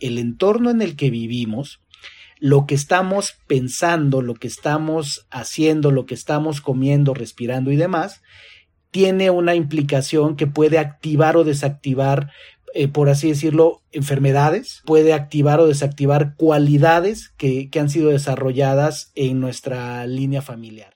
el entorno en el que vivimos, lo que estamos pensando, lo que estamos haciendo, lo que estamos comiendo, respirando y demás, tiene una implicación que puede activar o desactivar, eh, por así decirlo, enfermedades, puede activar o desactivar cualidades que, que han sido desarrolladas en nuestra línea familiar.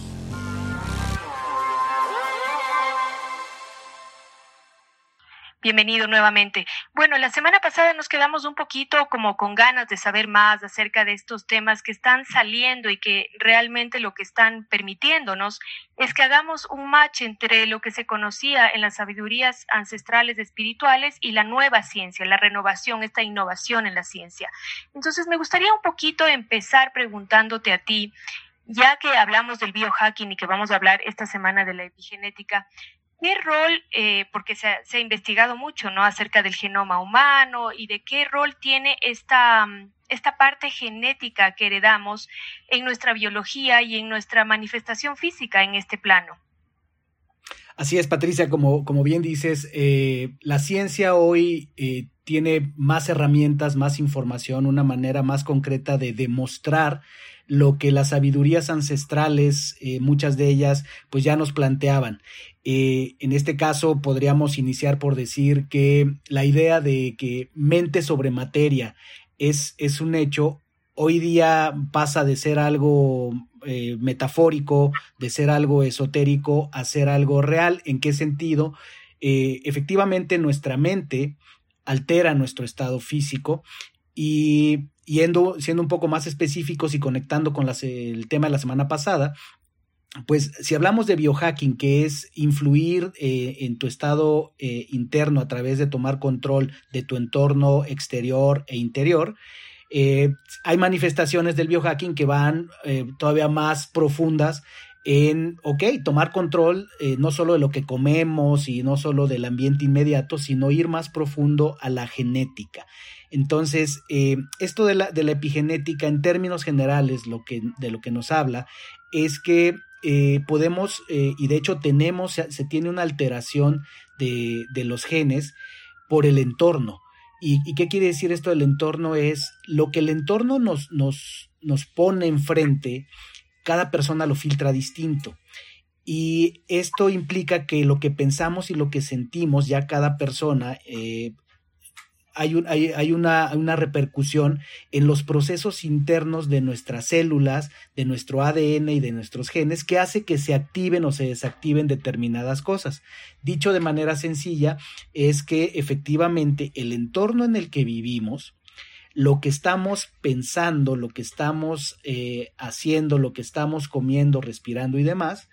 Bienvenido nuevamente. Bueno, la semana pasada nos quedamos un poquito como con ganas de saber más acerca de estos temas que están saliendo y que realmente lo que están permitiéndonos es que hagamos un match entre lo que se conocía en las sabidurías ancestrales espirituales y la nueva ciencia, la renovación, esta innovación en la ciencia. Entonces, me gustaría un poquito empezar preguntándote a ti, ya que hablamos del biohacking y que vamos a hablar esta semana de la epigenética, ¿Qué rol, eh, porque se ha, investigado mucho ¿no? acerca del genoma humano y de qué rol tiene esta, mm, esta parte genética que heredamos en nuestra biología y en nuestra manifestación física en este plano? Así es, Patricia, como, como bien dices, eh, la ciencia hoy eh, tiene más herramientas, más información, una manera más concreta de demostrar lo que las sabidurías ancestrales, muchas de ellas, pues ya nos planteaban. Eh, en este caso podríamos iniciar por decir que la idea de que mente sobre materia es, es un hecho, hoy día pasa de ser algo eh, metafórico, de ser algo esotérico, a ser algo real. ¿En qué sentido? Eh, efectivamente nuestra mente altera nuestro estado físico y yendo, siendo un poco más específicos y conectando con el tema de la semana pasada, pues si hablamos de biohacking, que es influir eh, en tu estado eh, interno a través de tomar control de tu entorno exterior e interior, eh, hay manifestaciones del biohacking que van todavía más profundas en, ok, tomar control no solo de lo que comemos y no solo del ambiente inmediato, sino ir más profundo a la genética. Entonces, esto de la, epigenética en términos generales, lo que, de lo que nos habla, es que eh, podemos, eh, y de hecho tenemos, se, tiene una alteración de, los genes por el entorno. ¿Y, qué quiere decir esto del entorno? Es lo que el entorno nos, nos pone enfrente, cada persona lo filtra distinto. Y esto implica que lo que pensamos y lo que sentimos, ya cada persona eh, hay, una, repercusión en los procesos internos de nuestras células, de nuestro ADN y de nuestros genes que hace que se activen o se desactiven determinadas cosas. Dicho de manera sencilla, es que efectivamente el entorno en el que vivimos, lo que estamos pensando, lo que estamos eh, haciendo, lo que estamos comiendo, respirando y demás,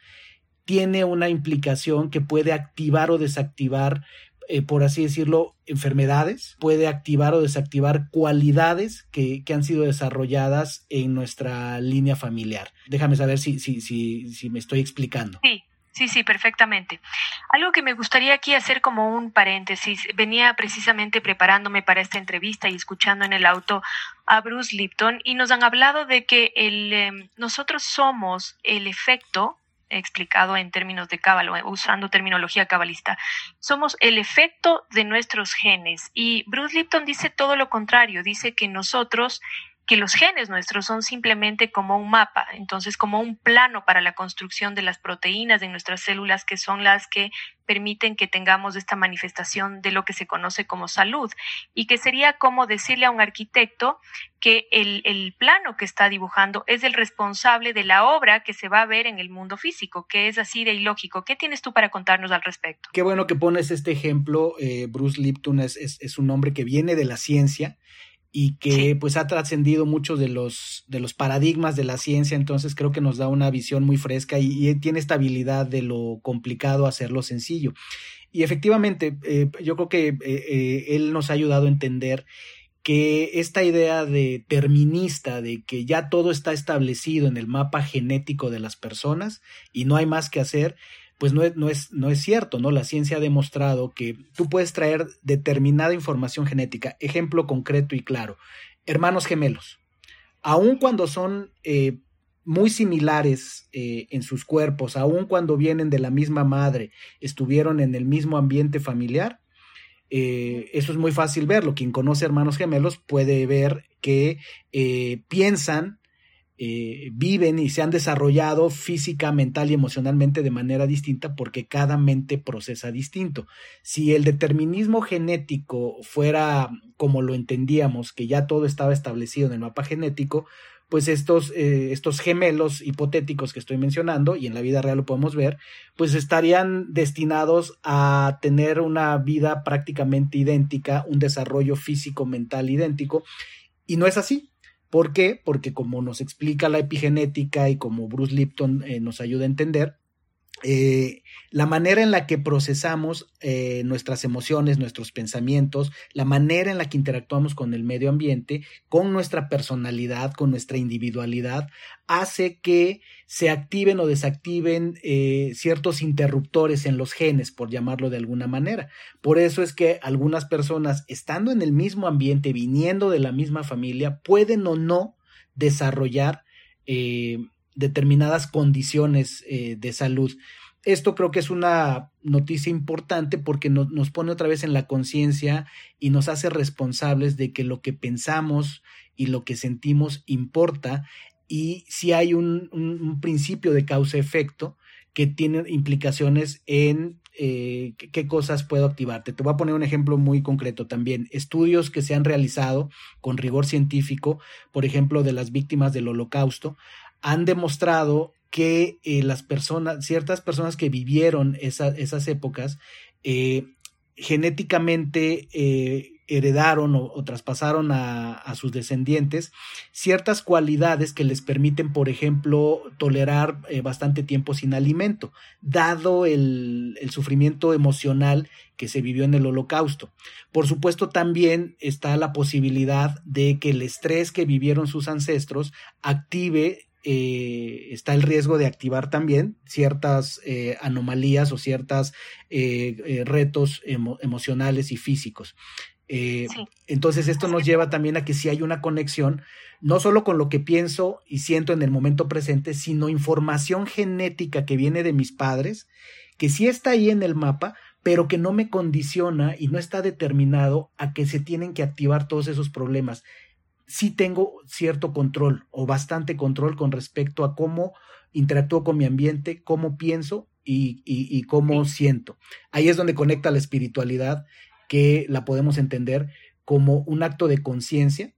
tiene una implicación que puede activar o desactivar eh, por así decirlo, enfermedades, puede activar o desactivar cualidades que, han sido desarrolladas en nuestra línea familiar. Déjame saber si, si, si, si me estoy explicando. Sí. Sí, sí, perfectamente. Algo que me gustaría aquí hacer como un paréntesis, venía precisamente preparándome para esta entrevista y escuchando en el auto a Bruce Lipton y nos han hablado de que el, em, nosotros somos el efecto explicado en términos de cábalo, usando terminología cabalista. Somos el efecto de nuestros genes. Y Bruce Lipton dice todo lo contrario, dice que nosotros que los genes nuestros son simplemente como un mapa, entonces como un plano para la construcción de las proteínas de nuestras células que son las que permiten que tengamos esta manifestación de lo que se conoce como salud y que sería como decirle a un arquitecto que el, el, plano que está dibujando es el responsable de la obra que se va a ver en el mundo físico, que es así de ilógico. ¿Qué tienes tú para contarnos al respecto? Qué bueno que pones este ejemplo. Eh, Bruce Lipton es, es, es un hombre que viene de la ciencia y que pues ha trascendido muchos de los, de los paradigmas de la ciencia, entonces creo que nos da una visión muy fresca y, tiene esta habilidad de lo complicado hacerlo sencillo. Y efectivamente, eh, yo creo que eh, eh, él nos ha ayudado a entender que esta idea de terminista, de que ya todo está establecido en el mapa genético de las personas y no hay más que hacer, pues no es, no es, no es cierto, ¿no? La ciencia ha demostrado que tú puedes traer determinada información genética. Ejemplo concreto y claro, hermanos gemelos. Aun cuando son eh, muy similares eh, en sus cuerpos, aun cuando vienen de la misma madre, estuvieron en el mismo ambiente familiar, eh, eso es muy fácil verlo. Quien conoce hermanos gemelos puede ver que piensan eh, viven y se han desarrollado física, mental y emocionalmente de manera distinta porque cada mente procesa distinto. Si el determinismo genético fuera como lo entendíamos, que ya todo estaba establecido en el mapa genético, pues estos, eh, estos gemelos hipotéticos que estoy mencionando, y en la vida real lo podemos ver, pues estarían destinados a tener una vida prácticamente idéntica, un desarrollo físico, mental idéntico, y no es así. ¿Por qué? Porque como nos explica la epigenética y como Bruce Lipton eh, nos ayuda a entender, eh, la manera en la que procesamos eh, nuestras emociones, nuestros pensamientos, la manera en la que interactuamos con el medio ambiente, con nuestra personalidad, con nuestra individualidad, hace que se activen o desactiven eh, ciertos interruptores en los genes, por llamarlo de alguna manera. Por eso es que algunas personas, estando en el mismo ambiente, viniendo de la misma familia, pueden o no desarrollar determinadas condiciones eh, de salud. Esto creo que es una noticia importante porque nos pone otra vez en la conciencia y nos hace responsables de que lo que pensamos y lo que sentimos importa y si hay un, principio de causa-efecto que tiene implicaciones en eh, qué cosas puedo activarte. Te voy a poner un ejemplo muy concreto también. Estudios que se han realizado con rigor científico, por ejemplo, de las víctimas del holocausto, han demostrado que eh, las personas, ciertas personas que vivieron esas épocas, eh, genéticamente eh, heredaron o, traspasaron a, sus descendientes ciertas cualidades que les permiten, por ejemplo, tolerar bastante tiempo sin alimento, dado el, el, sufrimiento emocional que se vivió en el holocausto. Por supuesto, también está la posibilidad de que el estrés que vivieron sus ancestros active eh, está el riesgo de activar también ciertas eh, anomalías o ciertos eh, retos emocionales y físicos. Entonces esto nos lleva también a que si hay una conexión, no solo con lo que pienso y siento en el momento presente, sino información genética que viene de mis padres, que sí está ahí en el mapa, pero que no me condiciona y no está determinado a que se tienen que activar todos esos problemas sí tengo cierto control o bastante control con respecto a cómo interactúo con mi ambiente, cómo pienso y, cómo siento. Ahí es donde conecta la espiritualidad, que la podemos entender como un acto de conciencia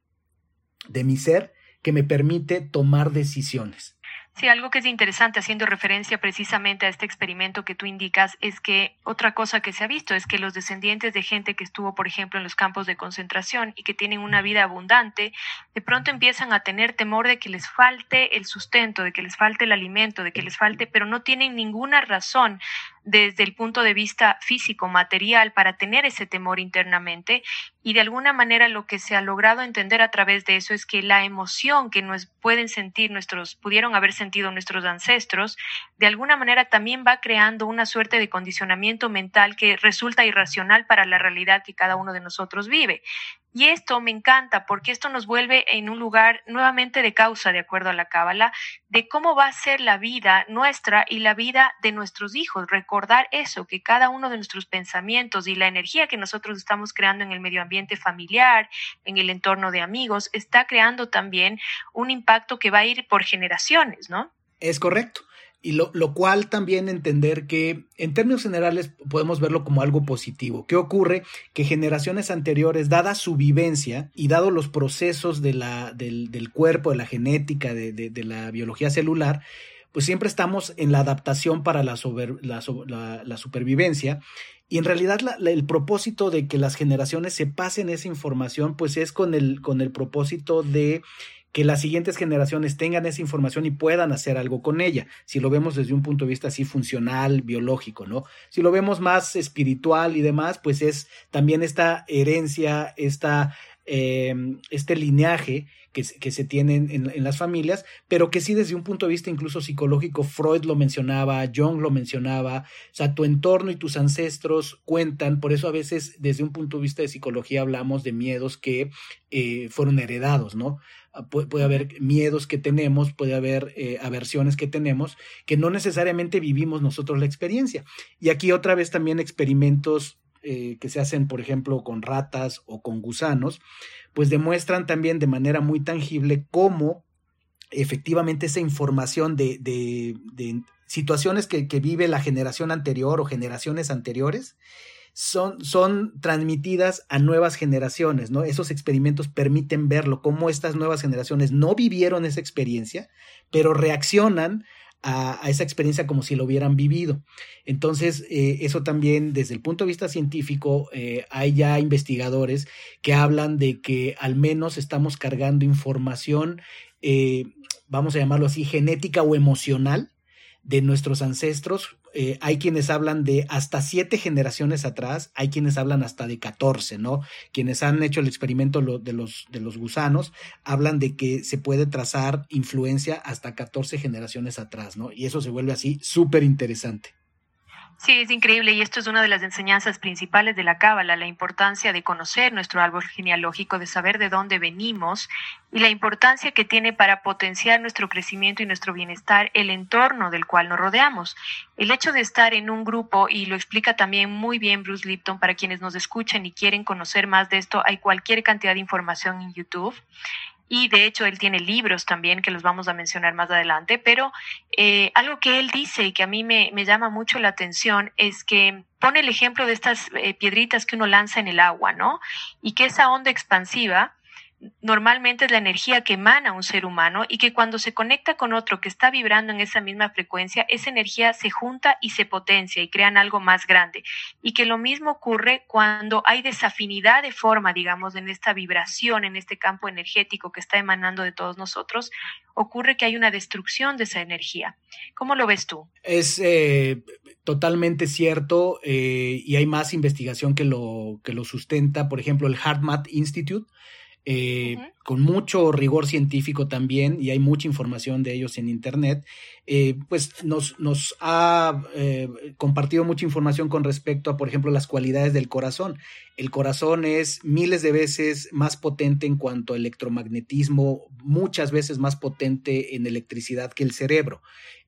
de mi ser que me permite tomar decisiones. Sí, algo que es interesante, haciendo referencia precisamente a este experimento que tú indicas, es que otra cosa que se ha visto es que los descendientes de gente que estuvo, por ejemplo, en los campos de concentración y que tienen una vida abundante, de pronto empiezan a tener temor de que les falte el sustento, de que les falte el alimento, de que les falte, pero no tienen ninguna razón desde el punto de vista físico, material, para tener ese temor internamente. Y de alguna manera lo que se ha logrado entender a través de eso es que la emoción que nos pueden sentir nuestros, pudieron haber sentido nuestros ancestros, de alguna manera también va creando una suerte de condicionamiento mental que resulta irracional para la realidad que cada uno de nosotros vive. Y esto me encanta porque esto nos vuelve en un lugar nuevamente de causa, de acuerdo a la Cábala, de cómo va a ser la vida nuestra y la vida de nuestros hijos. Recordar eso, que cada uno de nuestros pensamientos y la energía que nosotros estamos creando en el medio ambiente familiar, en el entorno de amigos, está creando también un impacto que va a ir por generaciones, ¿no? Es correcto y lo, lo, cual también entender que en términos generales podemos verlo como algo positivo. ¿Qué ocurre? Que generaciones anteriores, dada su vivencia y dado los procesos de la, del, del cuerpo, de la genética, de, de, de, la biología celular, pues siempre estamos en la adaptación para la, la, la, supervivencia. Y en realidad el propósito de que las generaciones se pasen esa información, pues es con el, con el propósito de que las siguientes generaciones tengan esa información y puedan hacer algo con ella, si lo vemos desde un punto de vista así funcional, biológico, ¿no? Si lo vemos más espiritual y demás, pues es también esta herencia, esta este lineaje que, se tienen en, las familias, pero que sí desde un punto de vista incluso psicológico, Freud lo mencionaba, Jung lo mencionaba, o sea, tu entorno y tus ancestros cuentan, por eso a veces desde un punto de vista de psicología hablamos de miedos que eh, fueron heredados, ¿no? Ah, puede, haber miedos que tenemos, puede haber eh, aversiones que tenemos, que no necesariamente vivimos nosotros la experiencia. Y aquí otra vez también experimentos eh, que se hacen, por ejemplo, con ratas o con gusanos, pues demuestran también de manera muy tangible cómo efectivamente esa información de, de, situaciones que, que, vive la generación anterior o generaciones anteriores son, son transmitidas a nuevas generaciones, ¿no? Esos experimentos permiten verlo, cómo estas nuevas generaciones no vivieron esa experiencia, pero reaccionan a, esa experiencia como si lo hubieran vivido. Entonces, eh, eso también desde el punto de vista científico, eh, hay ya investigadores que hablan de que al menos estamos cargando información, eh, vamos a llamarlo así, genética o emocional de nuestros ancestros. Eh, hay quienes hablan de hasta siete generaciones atrás, hay quienes hablan hasta de catorce, ¿no? Quienes han hecho el experimento de, los, de los gusanos hablan de que se puede trazar influencia hasta catorce generaciones atrás, ¿no? Y eso se vuelve así súper interesante. Sí, es increíble y esto es una de las enseñanzas principales de la Cábala, la importancia de conocer nuestro árbol genealógico, de saber de dónde venimos y la importancia que tiene para potenciar nuestro crecimiento y nuestro bienestar el entorno del cual nos rodeamos. El hecho de estar en un grupo, y lo explica también muy bien Bruce Lipton para quienes nos escuchan y quieren conocer más de esto, hay cualquier cantidad de información en YouTube y de hecho él tiene libros también que los vamos a mencionar más adelante, pero eh, algo que él dice y que a mí me, me, llama mucho la atención es que pone el ejemplo de estas eh, piedritas que uno lanza en el agua, ¿no? Y que esa onda expansiva normalmente es la energía que emana un ser humano y que cuando se conecta con otro que está vibrando en esa misma frecuencia, esa energía se junta y se potencia y crean algo más grande. Y que lo mismo ocurre cuando hay desafinidad de forma, digamos, en esta vibración, en este campo energético que está emanando de todos nosotros, ocurre que hay una destrucción de esa energía. ¿Cómo lo ves tú? Es eh, totalmente cierto eh, y hay más investigación que lo, que lo sustenta. Por ejemplo, el HeartMath Institute eh, con mucho rigor científico también, y hay mucha información de ellos en Internet, eh, pues nos, nos ha eh, compartido mucha información con respecto a, por ejemplo, las cualidades del corazón. El corazón es miles de veces más potente en cuanto a electromagnetismo, muchas veces más potente en electricidad que el cerebro.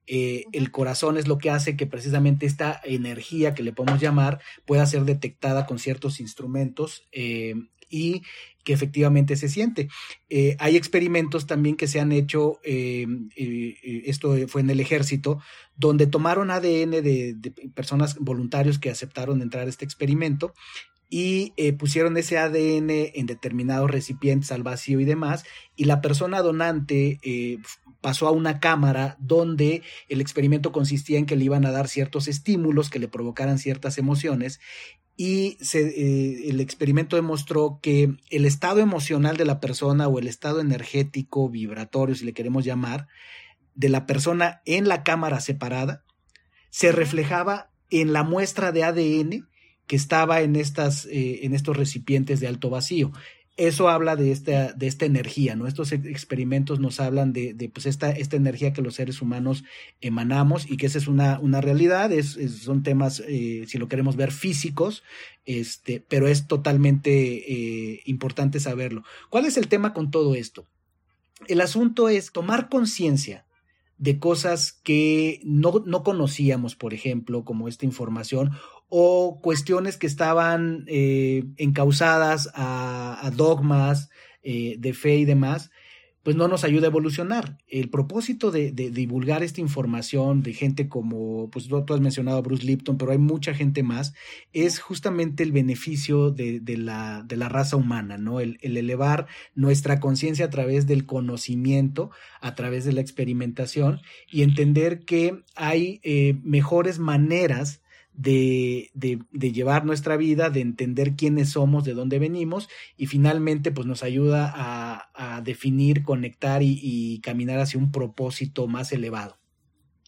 el corazón es lo que hace que precisamente esta energía que le podemos llamar pueda ser detectada con ciertos instrumentos y que efectivamente se siente. Eh, hay experimentos también que se han hecho, eh, eh, esto fue en el ejército, donde tomaron ADN de, personas voluntarios que aceptaron entrar a este experimento y pusieron ese ADN en determinados recipientes al vacío y demás, y la persona donante pasó a una cámara donde el experimento consistía en que le iban a dar ciertos estímulos que le provocaran ciertas emociones y eh, el experimento demostró que el estado emocional de la persona o el estado energético, vibratorio, si le queremos llamar, de la persona en la cámara separada, se reflejaba en la muestra de ADN que estaba en, estas, eh, en estos recipientes de alto vacío eso habla de esta, de esta energía, ¿no? Estos experimentos nos hablan de, de pues esta, esta energía que los seres humanos emanamos y que esa es una, una realidad, es, son temas, eh, si lo queremos ver, físicos, este, pero es totalmente eh, importante saberlo. ¿Cuál es el tema con todo esto? El asunto es tomar conciencia de cosas que no, no conocíamos, por ejemplo, como esta información, o cuestiones que estaban eh, encausadas a, dogmas eh, de fe y demás, pues no nos ayuda a evolucionar. El propósito de, divulgar esta información de gente como, pues tú has mencionado a Bruce Lipton, pero hay mucha gente más, es justamente el beneficio de, la, de la, raza humana, ¿no? El, elevar nuestra conciencia a través del conocimiento, a través de la experimentación y entender que hay eh, mejores maneras de, de, llevar nuestra vida, de entender quiénes somos, de dónde venimos y finalmente pues nos ayuda a, definir, conectar y, caminar hacia un propósito más elevado.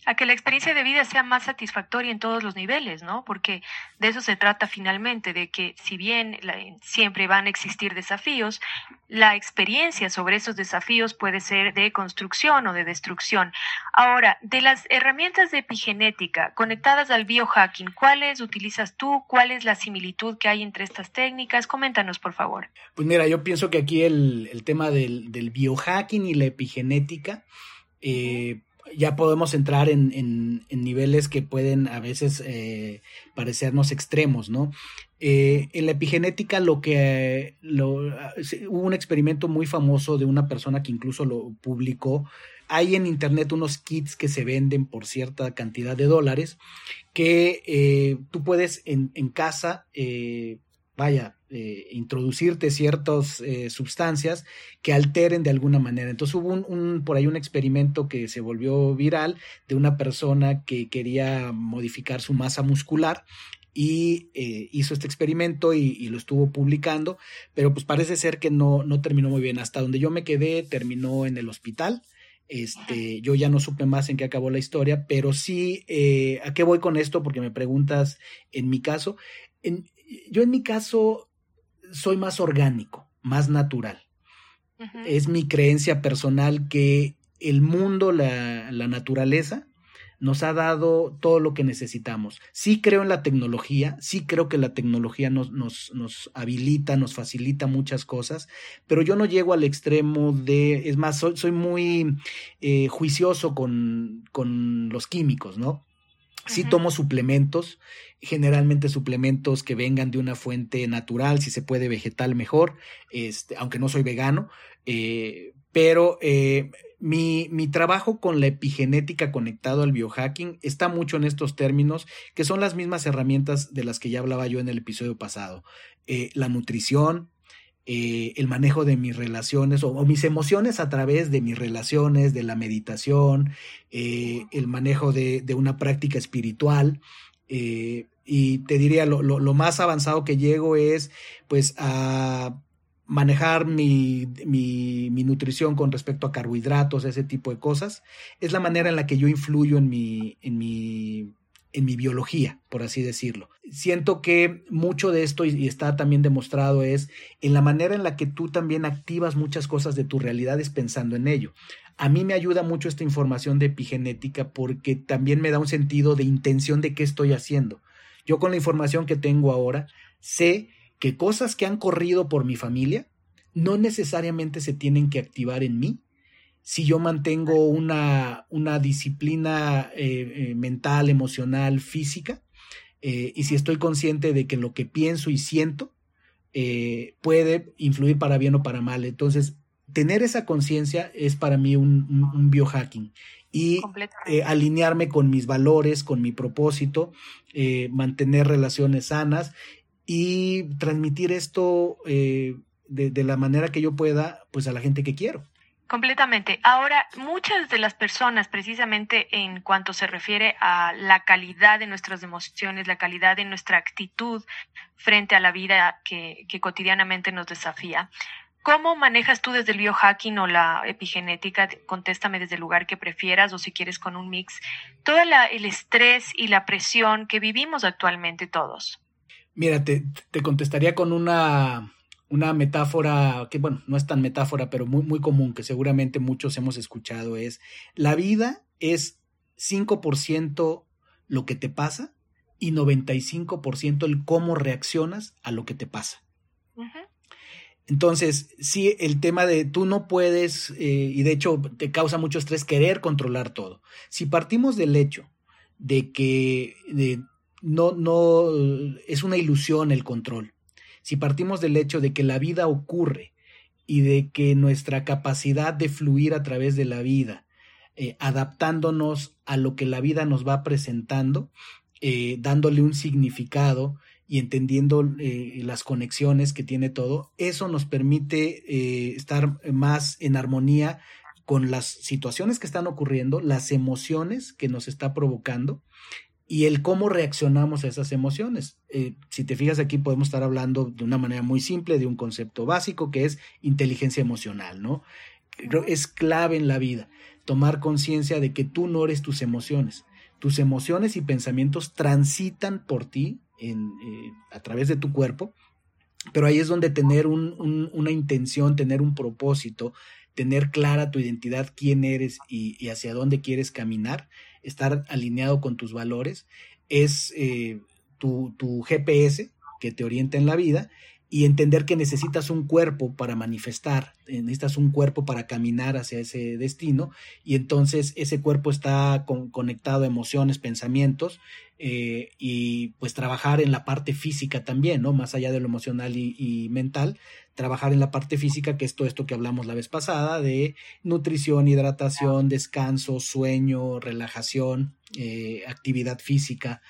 A que la experiencia de vida sea más satisfactoria en todos los niveles, ¿no? Porque de eso se trata finalmente, de que si bien siempre van a existir desafíos, la experiencia sobre esos desafíos puede ser de construcción o de destrucción. Ahora, de las herramientas de epigenética conectadas al biohacking, ¿cuáles utilizas tú? ¿Cuál es la similitud que hay entre estas técnicas? Coméntanos, por favor. Pues mira, yo pienso que aquí el, tema del, biohacking y la epigenética, eh, ya podemos entrar en, en, niveles que pueden a veces eh, parecernos extremos, ¿no? Eh, en la epigenética lo que lo, hubo un experimento muy famoso de una persona que incluso lo publicó. Hay en internet unos kits que se venden por cierta cantidad de dólares que eh, tú puedes en, en casa vaya, eh, introducirte ciertas eh, sustancias que alteren de alguna manera. Entonces hubo un, por ahí un experimento que se volvió viral de una persona que quería modificar su masa muscular y eh, hizo este experimento y, lo estuvo publicando, pero pues parece ser que no, no terminó muy bien. Hasta donde yo me quedé, terminó en el hospital. Este, yo ya no supe más en qué acabó la historia, pero sí, ¿a qué voy con esto? Porque me preguntas en mi caso. Yo en mi caso soy más orgánico, más natural. Es mi creencia personal que el mundo, la, naturaleza, nos ha dado todo lo que necesitamos. Sí creo en la tecnología, sí creo que la tecnología nos, nos, nos habilita, nos facilita muchas cosas, pero yo no llego al extremo de, es más, soy, soy muy eh, juicioso con, con los químicos, ¿no? Sí tomo suplementos, generalmente suplementos que vengan de una fuente natural, si se puede vegetal mejor, este, aunque no soy vegano, eh, pero eh, mi, mi, trabajo con la epigenética conectado al biohacking está mucho en estos términos, que son las mismas herramientas de las que ya hablaba yo en el episodio pasado. Eh, la nutrición, eh, el manejo de mis relaciones o, mis emociones a través de mis relaciones, de la meditación, eh, el manejo de, una práctica espiritual. Eh, y te diría, lo, más avanzado que llego es pues a manejar mi, mi, mi, nutrición con respecto a carbohidratos, ese tipo de cosas. Es la manera en la que yo influyo en mi, en mi en mi biología, por así decirlo. Siento que mucho de esto, y está también demostrado, es en la manera en la que tú también activas muchas cosas de tu realidad es pensando en ello. A mí me ayuda mucho esta información de epigenética porque también me da un sentido de intención de qué estoy haciendo. Yo con la información que tengo ahora sé que cosas que han corrido por mi familia no necesariamente se tienen que activar en mí, si yo mantengo una, una disciplina eh, eh, mental, emocional, física, eh, y si estoy consciente de que lo que pienso y siento puede influir para bien o para mal. Entonces, tener esa conciencia es para mí un, biohacking y alinearme con mis valores, con mi propósito, mantener relaciones sanas y transmitir esto de, de, la manera que yo pueda, pues a la gente que quiero. Completamente. Ahora, muchas de las personas, precisamente en cuanto se refiere a la calidad de nuestras emociones, la calidad de nuestra actitud frente a la vida que, cotidianamente nos desafía, ¿Cómo manejas tú desde el biohacking o la epigenética? Contéstame desde el lugar que prefieras o si quieres con un mix. Todo el estrés y la presión que vivimos actualmente todos. Mira, te contestaría con una una metáfora que, bueno, no es tan metáfora, pero muy, muy común, que seguramente muchos hemos escuchado, es la vida es 5% lo que te pasa y 95% el cómo reaccionas a lo que te pasa. Entonces, sí, el tema de tú no puedes, eh, y de hecho te causa mucho estrés querer controlar todo. Si partimos del hecho de que no, no, es una ilusión el control, si partimos del hecho de que la vida ocurre y de que nuestra capacidad de fluir a través de la vida, eh, adaptándonos a lo que la vida nos va presentando, eh, dándole un significado y entendiendo eh, las conexiones que tiene todo, eso nos permite estar más en armonía con las situaciones que están ocurriendo, las emociones que nos está provocando y el cómo reaccionamos a esas emociones. Eh, si te fijas aquí podemos estar hablando de una manera muy simple de un concepto básico que es inteligencia emocional, ¿no? es clave en la vida tomar conciencia de que tú no eres tus emociones. Tus emociones y pensamientos transitan por ti en, eh, a través de tu cuerpo, pero ahí es donde tener una intención, tener un propósito, tener clara tu identidad, quién eres y, hacia dónde quieres caminar, estar alineado con tus valores, es eh, tu, tu GPS que te orienta en la vida y entender que necesitas un cuerpo para manifestar, eh, necesitas un cuerpo para caminar hacia ese destino y entonces ese cuerpo está conectado a emociones, pensamientos eh, y pues trabajar en la parte física también, ¿no? Más allá de lo emocional y, mental, trabajar en la parte física, que es todo esto que hablamos la vez pasada, de nutrición, hidratación, descanso, sueño, relajación, eh, actividad física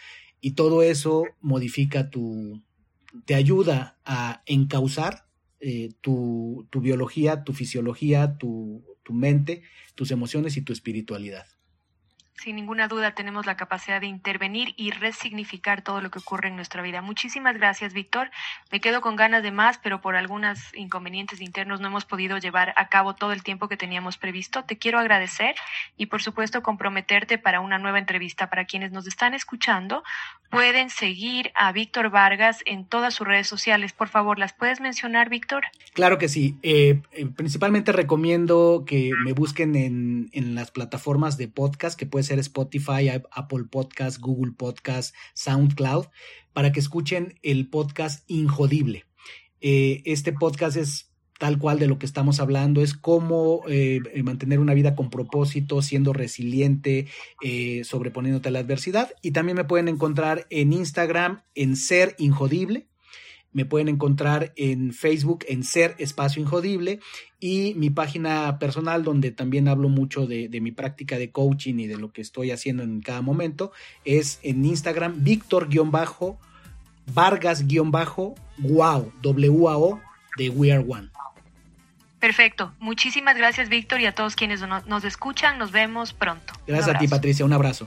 y todo eso modifica tu, te ayuda a encauzar eh, tu, biología, tu fisiología, tu mente, tus emociones y tu espiritualidad sin ninguna duda tenemos la capacidad de intervenir y resignificar todo lo que ocurre en nuestra vida. Muchísimas gracias, Víctor. Me quedo con ganas de más, pero por algunos inconvenientes internos no hemos podido llevar a cabo todo el tiempo que teníamos previsto. Te quiero agradecer y, por supuesto, comprometerte para una nueva entrevista. Para quienes nos están escuchando, pueden seguir a Víctor Vargas en todas sus redes sociales. Por favor, ¿las puedes mencionar, Víctor? Claro que sí. Eh, eh, principalmente recomiendo que me busquen en, en las plataformas de podcast que pueden ser Spotify, Apple Podcast, Google Podcast, SoundCloud, para que escuchen el podcast Injodible. Eh, este podcast es tal cual de lo que estamos hablando, es cómo eh, mantener una vida con propósito, siendo resiliente, eh, sobreponiéndote a la adversidad. Y también me pueden encontrar en Instagram en Ser Injodible me pueden encontrar en Facebook en Ser Espacio Injodible y mi página personal donde también hablo mucho de, mi práctica de coaching y de lo que estoy haciendo en cada momento es en Instagram Víctor-Vargas-Wow, W-A-O de We Are One. Perfecto. Muchísimas gracias, Víctor, y a todos quienes nos escuchan. Nos vemos pronto. Gracias a ti, Patricia. Un abrazo.